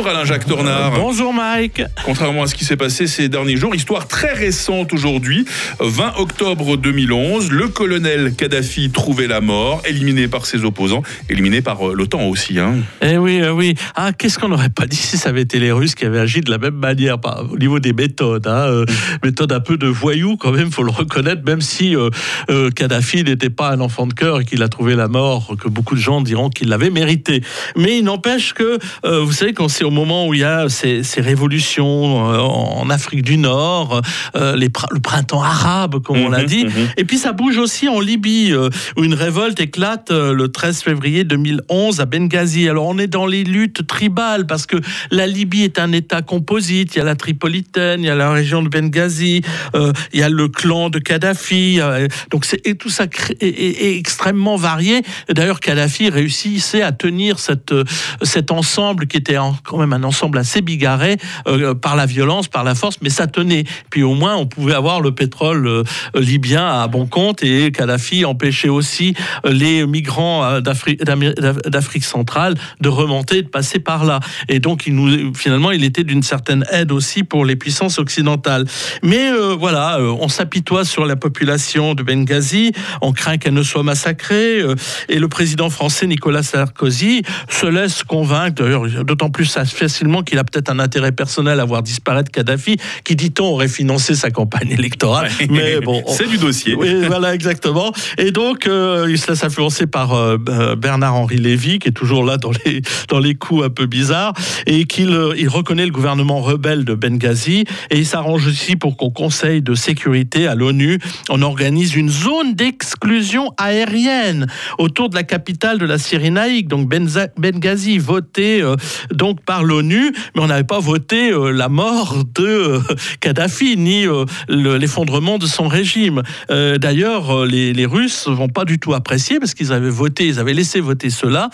Bonjour Alain-Jacques Tornard. Bonjour Mike. Contrairement à ce qui s'est passé ces derniers jours, histoire très récente aujourd'hui, 20 octobre 2011, le colonel Kadhafi trouvait la mort, éliminé par ses opposants, éliminé par euh, l'OTAN aussi. Hein. Eh oui, eh oui. Ah, qu'est-ce qu'on n'aurait pas dit si ça avait été les Russes qui avaient agi de la même manière au niveau des méthodes. Hein, euh, méthode un peu de voyou quand même, faut le reconnaître, même si euh, euh, Kadhafi n'était pas un enfant de cœur et qu'il a trouvé la mort, que beaucoup de gens diront qu'il l'avait mérité. Mais il n'empêche que, vous savez, quand c'est au moment où il y a ces, ces révolutions euh, en Afrique du Nord, euh, les le printemps arabe, comme on l'a Mhm, dit, mhm. et puis ça bouge aussi en Libye, euh, où une révolte éclate euh, le 13 février 2011 à Benghazi. Alors on est dans les luttes tribales, parce que la Libye est un État composite. Il y a la Tripolitaine, il y a la région de Benghazi, euh, il y a le clan de Kadhafi. euh, donc c'est et tout ça est, est- est extrêmement varié. D'ailleurs, Kadhafi réussissait à tenir cette, euh, cet ensemble qui était en- même un ensemble assez bigarré euh, par la violence, par la force, mais ça tenait. Puis au moins, on pouvait avoir le pétrole euh, libyen à bon compte et Kadhafi empêchait aussi euh, les migrants d'Afrique centrale de remonter, de passer par là. Et donc, il nous, finalement, il était d'une certaine aide aussi pour les puissances occidentales. Mais voilà, on s'apitoie sur la population de Benghazi, on craint qu'elle ne soit massacrée, et le président français Nicolas Sarkozy se laisse convaincre, d'ailleurs, d'autant plus facilement qu'il a peut-être un intérêt personnel à voir disparaître Kadhafi, qui, dit-on, aurait financé sa campagne électorale. Mais bon, on- c'est du dossier. oui, voilà, exactement. Et donc, euh, il se laisse influencer par euh, euh, Bernard-Henri Lévy, qui est toujours là dans les, dans les coups un peu bizarres, et qu'il il reconnaît le gouvernement rebelle de Benghazi, et il s'arrange aussi pour qu'au Conseil de sécurité à l'ONU, on organise une zone d'exclusion aérienne autour de la capitale de la Cyrénaïque, donc Benza- Benghazi, votée euh, donc par l'ONU, mais on n'avait pas voté euh, la mort de euh, Kadhafi, ni euh, le- l'effondrement de son régime. D'ailleurs, les, les Russes vont pas du tout apprécier parce qu'ils avaient voté, ils avaient laissé voter cela,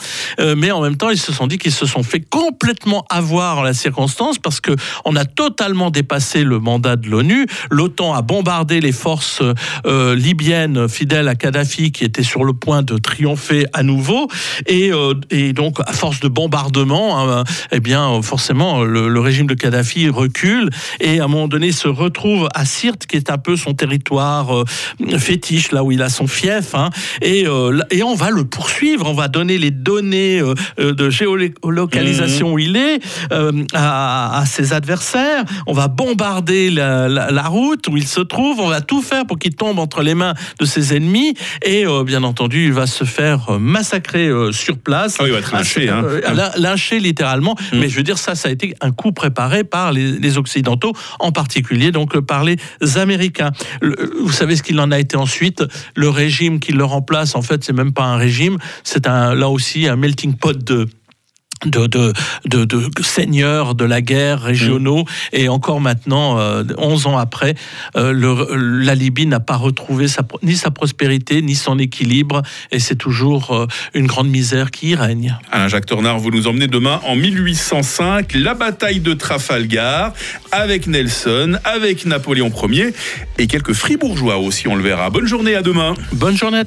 mais en même temps, ils se sont dit qu'ils se sont fait complètement avoir la circonstance parce que on a totalement dépassé le mandat de l'ONU. L'OTAN a bombardé les forces libyennes fidèles à Kadhafi qui étaient sur le point de triompher à nouveau, et, et donc à force de bombardement, hein, eh bien euh, forcément le, le régime de Kadhafi recule et à un moment donné se retrouve à Sirte qui est un peu son territoire euh, fétiche là où il a son fief hein, et, euh, et on va le poursuivre. On va donner les données euh, euh, de géolocalisation où il est euh, à, à ses adversaires. On va bombarder la, la- la route où il se trouve. On va tout faire pour qu'il tombe entre les mains de ses ennemis. Et euh, bien entendu il va se faire euh, massacrer euh, sur place. Ah il va être lynché, hein. euh, lin- lynché littéralement. Mm. Mais je veux dire, ça, ça a été un coup préparé par les, Occidentaux, en particulier donc par les Américains. Vous savez ce qu'il en a été ensuite? Le régime qui le remplace, en fait, c'est même pas un régime, c'est là aussi un melting pot de de, de, de, de seigneurs de la guerre régionaux et encore maintenant, euh, 11 ans après, euh, le- la Libye n'a pas retrouvé sa, ni sa prospérité ni son équilibre et c'est toujours euh, une grande misère qui y règne. Alain-Jacques Tornard, vous nous emmenez demain en 1805, la bataille de Trafalgar, avec Nelson, avec Napoléon Ier, et quelques fribourgeois aussi, on le verra. Bonne journée, à demain. Bonne journée à